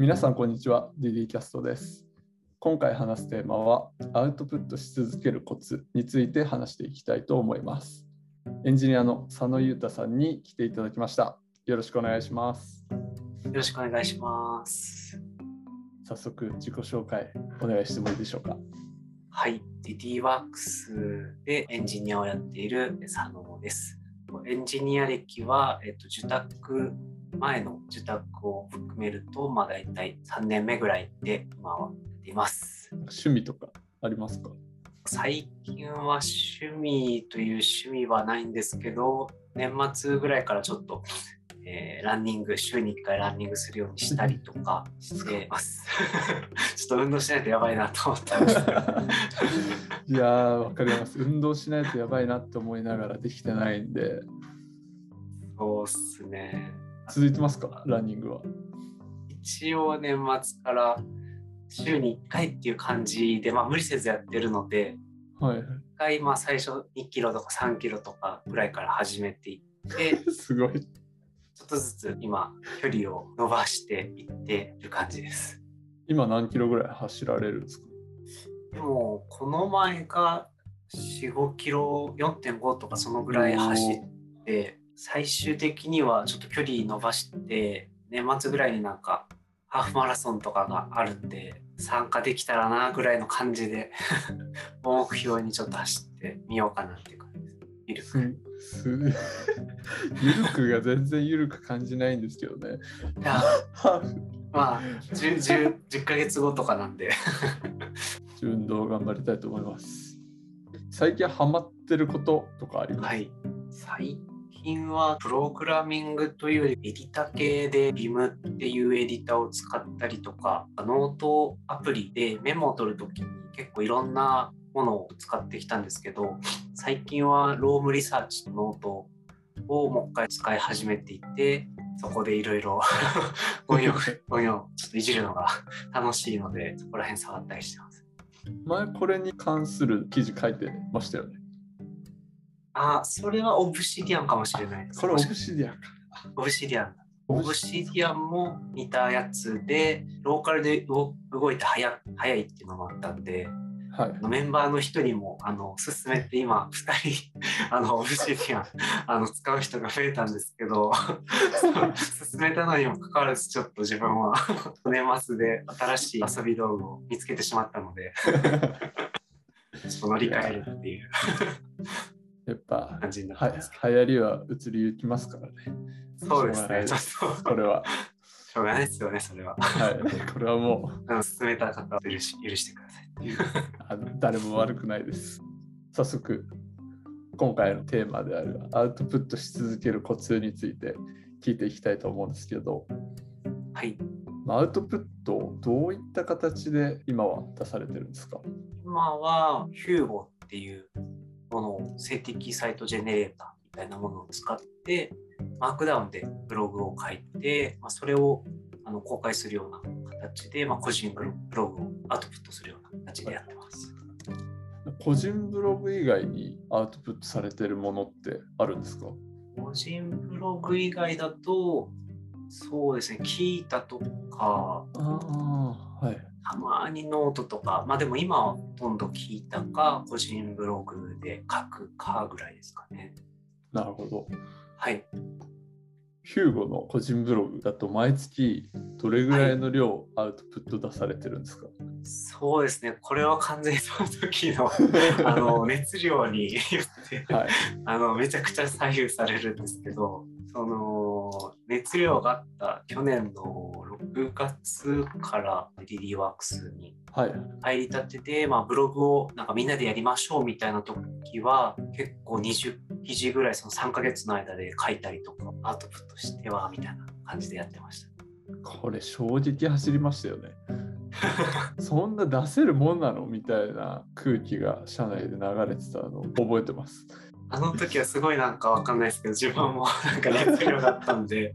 皆さんこんにちは。DD キャストです。今回話すテーマはアウトプットし続けるコツについて話していきたいと思います。エンジニアの佐野裕太さんに来ていただきました。よろしくお願いします。よろしくお願いします。早速自己紹介お願いしてもいいでしょうか。はい。DDWorks でエンジニアをやっている佐野です。エンジニア歴は、えっと、受託前の受託を含めると、まあ、大体3年目ぐらいで今はやっています。趣味とかありますか？最近は趣味という趣味はないんですけど、年末ぐらいからちょっと、えー、ランニング、週に1回ランニングするようにしたりとかしてます。ちょっと運動しないとやばいなと思ってます。いやー、わかります。運動しないとやばいなって思いながらできてないんで。そうっすね。続いてますか？ランニングは。一応年末から週に1回っていう感じで、まあ、無理せずやってるので、はい、1回まあ最初2キロとか3キロとかぐらいから始めていって すごい。ちょっとずつ今距離を伸ばしていってる感じです。今何キロぐらい走られるんですか？でもこの前が45キロ4.5とかそのぐらい走って最終的にはちょっと距離伸ばして年末ぐらいになんかハーフマラソンとかがあるんで参加できたらなぐらいの感じで 目標にちょっと走ってみようかなっていう感じです。ゆるく。ゆるくが全然ゆるく感じないんですけどね。いや まあ 10, 10, 10ヶ月後とかなんで 運動頑張りたいと思います。最近ハマってることとかあります？はい最近はプログラミングというよりエディタ系で Vim っていうエディタを使ったりとかノートアプリでメモを取るときに結構いろんなものを使ってきたんですけど最近は Roam Research とノートをもう一回使い始めていてそこでいろいろゴミをゴミをちょっといじるのが楽しいのでそこら辺触ったりしてます。前これに関する記事書いてましたよね。あ、それはオブシディアンかもしれないです。これオブシディアンか。オブシディアン。オブシディアンも似たやつで、ローカルで動いて早早いっていうのもあったんで、はい、メンバーの人にもあの勧めて今2人 あのオブシディアンあの使う人が増えたんですけど勧めたのにもかかわらずちょっと自分は年末で新しい遊び道具を見つけてしまったので ちょっと乗り換えるっていうやっぱ感じになってますは流行りは移りゆきますからね。そうですね、ちょっと。これは。しょうがないですよね、それは。はい、これはもう。進めた方は許し許してください あの。誰も悪くないです。早速、今回のテーマであるアウトプットし続けるコツについて聞いていきたいと思うんですけど、はい。アウトプットをどういった形で今は出されてるんですか？今はヒューゴっていうものを静的サイトジェネレーターみたいなものを使ってマークダウンでブログを書いて、まあ、それをあの公開するような形で、まあ、個人ブログをアウトプットするような形でやってます。個人ブログ以外にアウトプットされてるものってあるんですか？個人ブログ以外だとそうですね聞いたとかあ、はい、たまにノートとか、まあでも今はほとんど聞いたか、個人ブログで書くかぐらいですかね。なるほど。はい。ヒューゴの個人ブログだと毎月どれぐらいの量アウトプット出されてるんですか、はい、そうですね、これは完全にその時の あの熱量によって、はい、あのめちゃくちゃ左右されるんですけど、その熱量があった去年の6月からリリーワークスに入りたてで、まあ、ブログをなんかみんなでやりましょうみたいな時は結構20記事ぐらいその3ヶ月の間で書いたりとかアウトプットしてはみたいな感じでやってました。これ正直走りましたよね。そんな出せるもんなのみたいな空気が社内で流れてたのを覚えてます。あの時はすごいなんかわかんないですけど自分もなんか熱量があったんで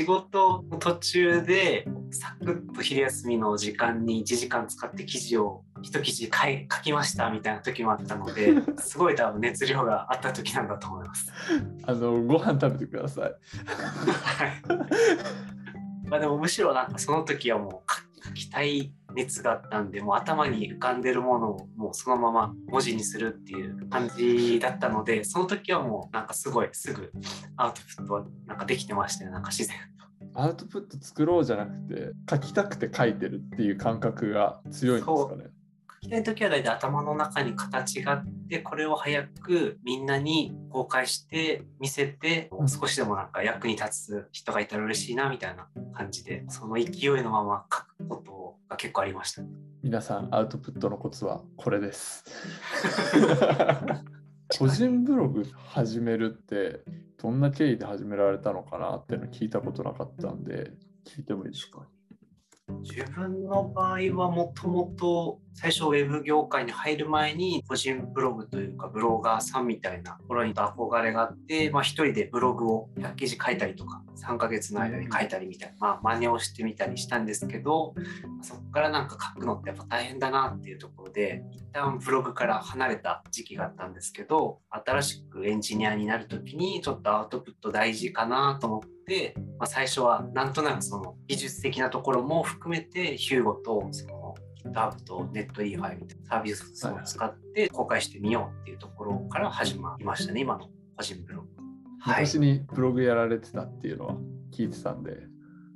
仕事の途中でサクッと昼休みの時間に1時間使って記事を一記事書書きましたみたいな時もあったので すごい多分熱量があった時なんだと思います。あのご飯食べてください。はい。まあでもむしろなんかその時はもう書きたい熱があったんでもう頭に浮かんでるものをもうそのまま文字にするっていう感じだったのでその時はもうなんかすごいすぐアウトプットはなんかできてましたねなんか自然と。アウトプット作ろうじゃなくて書きたくて書いてるっていう感覚が強いんですかね。書きたい時は大体頭の中に形があってこれを早くみんなに公開して見せて少しでもなんか役に立つ人がいたら嬉しいなみたいな感じでその勢いのまま書くことが結構ありました、皆さんアウトプットのコツはこれです。個人ブログ始めるってどんな経緯で始められたのかなっていうの聞いたことなかったんで聞いてもいいですか？自分の場合はもともと最初ウェブ業界に入る前に個人ブログというかブロガーさんみたいなところに憧れがあって、まあ、人でブログを100記事書いたりとか3ヶ月の間に書いたりみたいな、まあ、真似をしてみたりしたんですけどそこからなんか書くのってやっぱ大変だなっていうところで一旦ブログから離れた時期があったんですけど新しくエンジニアになる時にちょっとアウトプット大事かなと思って、まあ、最初はなんとなくその技術的なところも含めてヒューゴとその GitHub と NetEFI みたいなサービスを使って公開してみようっていうところから始まりましたね、今の個人ブログ。昔にブログやられてたっていうのは聞いてたんで、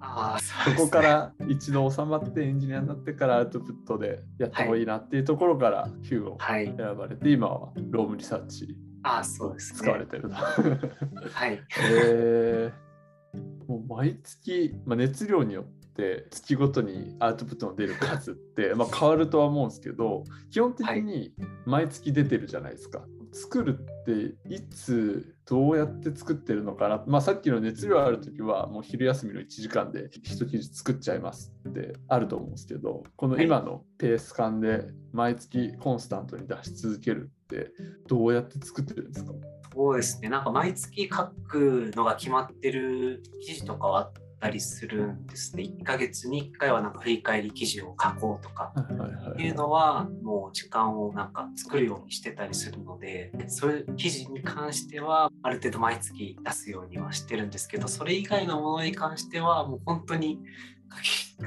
あそそこから一度収まってエンジニアになってからアウトプットでやった方がいいなっていうところからヒューを選ばれて、はい、今はロームリサーチあそうです、使われてるな。はい。えー、もう毎月、まあ、熱量によって月ごとにアウトプットの出る数って まあ変わるとは思うんですけど基本的に毎月出てるじゃないですか。はい、作るっていつどうやって作ってるのかな、まあ、さっきの熱量ある時はもう昼休みの1時間で一記事作っちゃいますってあると思うんですけどこの今のペース感で毎月コンスタントに出し続けるってどうやって作ってるんですか？そうですねなんか毎月書くのが決まってる記事とかはあったりするんですね。1ヶ月に1回はなんか振り返り記事を書こうとかっていうのはもう時間をなんか作るようにしてたりするのでそういう記事に関してはある程度毎月出すようにはしてるんですけどそれ以外のものに関してはもう本当に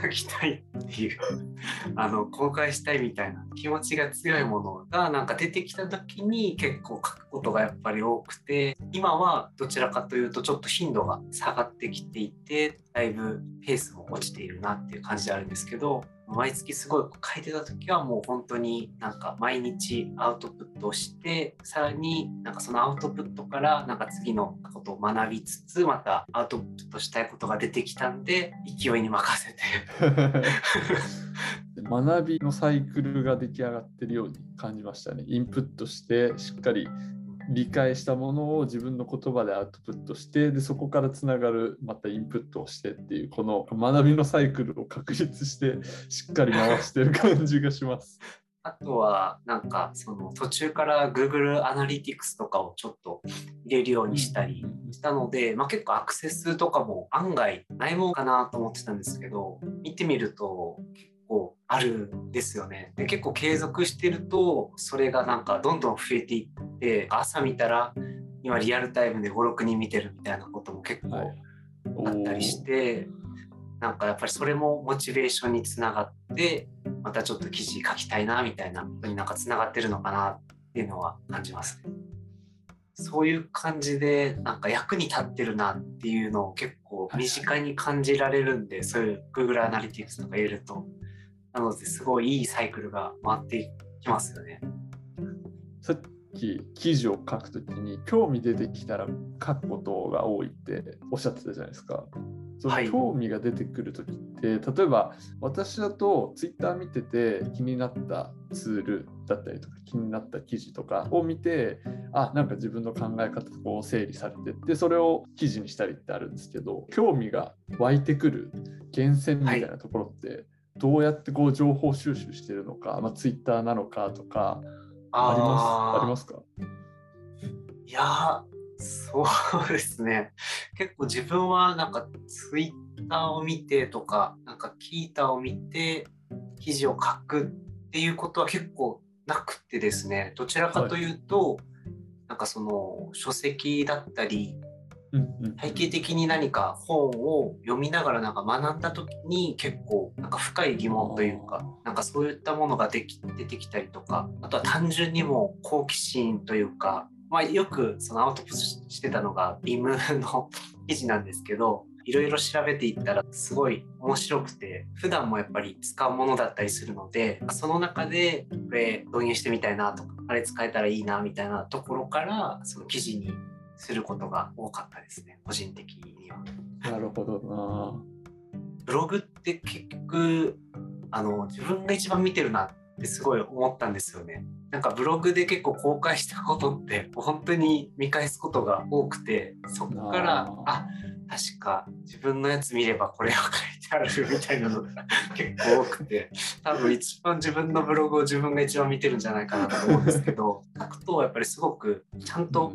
書きたいっていう あの公開したいみたいな気持ちが強いものがなんか出てきた時に結構書くことがやっぱり多くて今はどちらかというとちょっと頻度が下がってきていてだいぶペースも落ちているなっていう感じであるんですけど毎月すごい書いてた時はもう本当になんか毎日アウトプットをしてさらになんかそのアウトプットからなんか次のことを学びつつまたアウトプットしたいことが出てきたんで勢いに任せて 学びのサイクルが出来上がってるように感じましたね。インプットしてしっかり理解したものを自分の言葉でアウトプットしてでそこからつながるまたインプットをしてっていうこの学びのサイクルを確立してしっかり回してる感じがします。あとはなんかその途中から Google アナリティクスとかをちょっと入れるようにしたりしたので、まあ、結構アクセスとかも案外ないもんかなと思ってたんですけど見てみると結構あるんですよね。で結構継続してるとそれがなんかどんどん増えていって朝見たら今リアルタイムで56人見てるみたいなことも結構あったりして、はい、なんかやっぱりそれもモチベーションにつながってまたちょっと記事書きたいなみたいなことになんかつながってるのかなっていうのは感じますね。そういう感じでなんか役に立ってるなっていうのを結構身近に感じられるんで、そういう Google アナリティクスとか入れるとなのですごいいいサイクルが回っていきますよね。さっき記事を書くときに興味出てきたら書くことが多いっておっしゃってたじゃないですか。その興味が出てくる時って、はい、例えば私だとツイッター見てて気になったツールだったりとか気になった記事とかを見てあなんか自分の考え方こう整理されてってそれを記事にしたりってあるんですけど興味が湧いてくる源泉みたいなところって、はいどうやってこう情報収集してるのか、まあ、ツイッターなのかとかあります？ありますか？いやそうですね。結構自分はなんかツイッターを見てとかなんかキータを見て記事を書くっていうことは結構なくてですね。どちらかというと、はい、なんかその書籍だったり体系的に何か本を読みながらなんか学んだ時に結構なんか深い疑問というかなんかそういったものができ出てきたりとかあとは単純にも好奇心というか、まあ、よくそのアウトプットしてたのがビームの 記事なんですけどいろいろ調べていったらすごい面白くて普段もやっぱり使うものだったりするのでその中でこれ導入してみたいなとかあれ使えたらいいなみたいなところからその記事にすることが多かったですね個人的には。なるほどな。ブログって結局あの自分が一番見てるなってすごい思ったんですよね。なんかブログで結構公開したことって本当に見返すことが多くてそこからあ確か自分のやつ見ればこれが書いてあるみたいなのが 結構多くて多分一番自分のブログを自分が一番見てるんじゃないかなと思うんですけど書くとやっぱりすごくちゃんと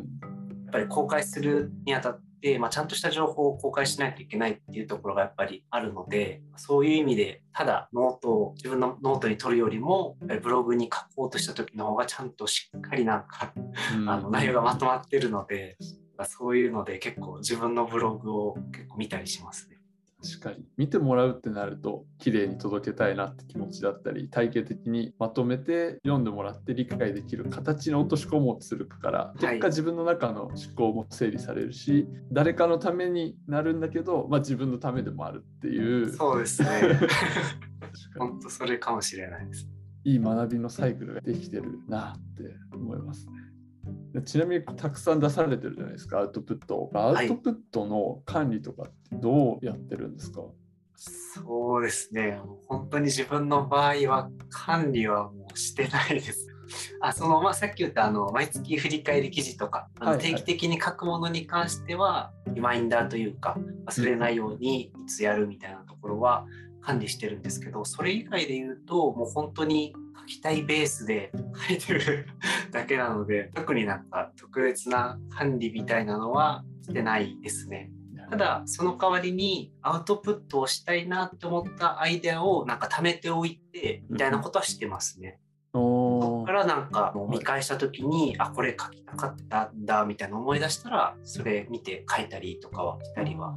ぱり公開するにあたって、まあ、ちゃんとした情報を公開しないといけないっていうところがやっぱりあるのでそういう意味でただノートを自分のノートに取るよりもやっぱりブログに書こうとした時の方がちゃんとしっかりなんか、あの内容がまとまってるのでそういうので結構自分のブログを結構見たりしますね。確かに。見てもらうってなると綺麗に届けたいなって気持ちだったり体系的にまとめて読んでもらって理解できる形に落とし込もうとするから結果自分の中の思考も整理されるし、はい、誰かのためになるんだけど、まあ、自分のためでもあるっていう。そうですね。本当それかもしれないです。いい学びのサイクルができてるなって思いますねちなみにたくさん出されてるじゃないですか、アウトプット。アウトプットの管理とかってどうやってるんですか、はい、そうですね、本当に自分の場合は管理はもうしてないです。あそのまあ、さっき言ったあの毎月振り返り記事とかあの定期的に書くものに関しては、リマインダーというか忘れないようにいつやるみたいなところは管理してるんですけどそれ以外で言うともう本当に書きたいベースで書いてる だけなので特になんか特別な管理みたいなのはしてないですね。ただその代わりにアウトプットをしたいなって思ったアイデアをなんか貯めておいてみたいなことはしてますね。そこからなんか見返した時にあこれ書きたかったんだみたいな思い出したらそれ見て書いたりとかはしたりは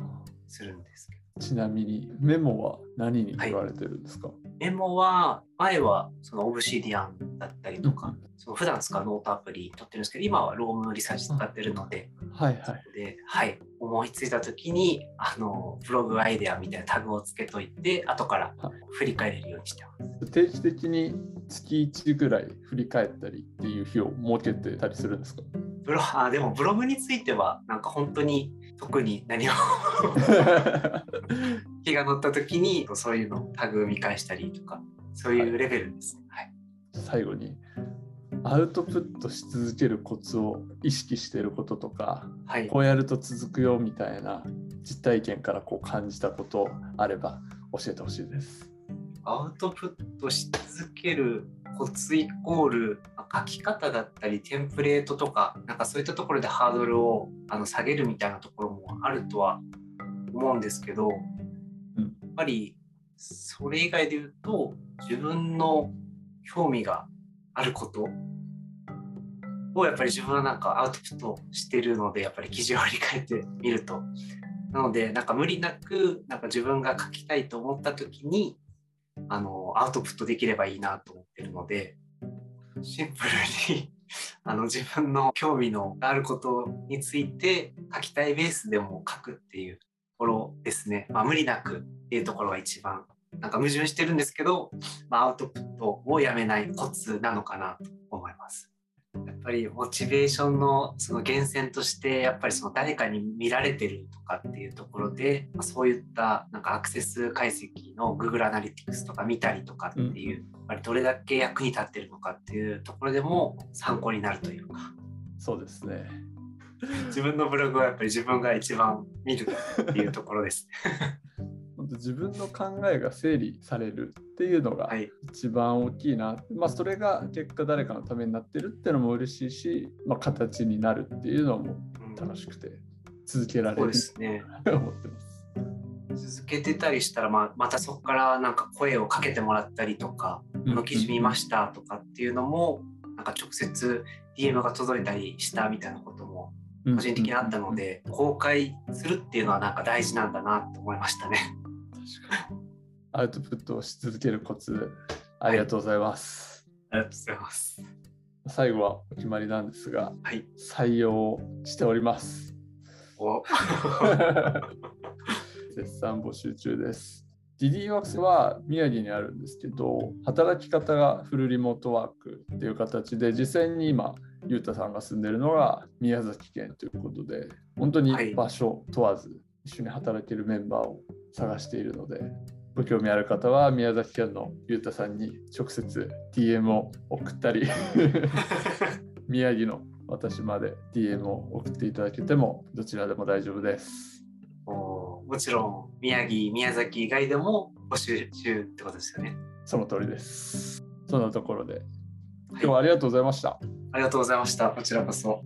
するんですけど。ちなみにメモは何に取られてるんですか、はい、メモは前はその Obsidian だったりとか、うん、その普段使うノートアプリ取ってるんですけど今は Roam Research 使ってるので、はいはい。ではい。思いついた時にあのブログアイデアみたいなタグをつけといて後から振り返れるようにしてます。定期的に月1ぐらい振り返ったりっていう日を設けてたりするんですか？ブロあでもブログについてはなんか本当に特に何を 気が乗った時にそういうのをタグ見返したりとかそういうレベルです、はい、最後にアウトプットし続けるコツを意識していることとか、はい、こうやると続くよみたいな実体験からこう感じたことあれば教えてほしいです。アウトプットし続けるコツイコール書き方だったりテンプレートとかなんかそういったところでハードルをあの下げるみたいなところもあるとは思うんですけど、うん、やっぱりそれ以外で言うと自分の興味があることをやっぱり自分はなんかアウトプットしてるのでやっぱり記事を振り返ってみると。なのでなんか無理なくなんか自分が書きたいと思った時にあのアウトプットできればいいなと思ってるのでシンプルにあの自分の興味のあることについて書きたいベースでも書くっていうところですね、まあ、無理なくっていうところが一番なんか矛盾してるんですけど、まあ、アウトプットをやめないコツなのかなと思います。やっぱりモチベーションのその源泉としてやっぱりその誰かに見られてるとかっていうところで、まあ、そういったなんかアクセス解析の Google アナリティクスとか見たりとかっていう、やっぱりどれだけ役に立ってるのかっていうところでも参考になるというか。そうですね。自分のブログはやっぱり自分が一番見るっていうところです 自分の考えが整理されるっていうのが一番大きいな、はい、まあ、それが結果誰かのためになってるっていうのも嬉しいし、まあ、形になるっていうのも楽しくて続けられる、うん、ですね。思ってます。続けてたりしたら、まあ、またそこからなんか声をかけてもらったりとか「この記事見ました」とかっていうのもなんか直接 DM が届いたりしたみたいなことも個人的にあったので、公開するっていうのはなんか大事なんだなと思いましたね。アウトプットをし続けるコツ、ありがとうございます。はい、ありがとうございます。最後はお決まりなんですが、はい、採用しております。お 絶賛募集中です。DD ワークスは宮城にあるんですけど、働き方がフルリモートワークっていう形で、実際に今、ゆうたさんが住んでるのが宮崎県ということで、本当に場所問わず一緒に働けるメンバーを探しているので、ご興味ある方は宮崎県のゆうたさんに直接 DM を送ったり 宮城の私まで DM を送っていただけてもどちらでも大丈夫です。もちろん宮城、宮崎以外でも募集中ってことですよね。その通りです。そんなところで今日はありがとうございました。ありがとうございました。こちらこそ。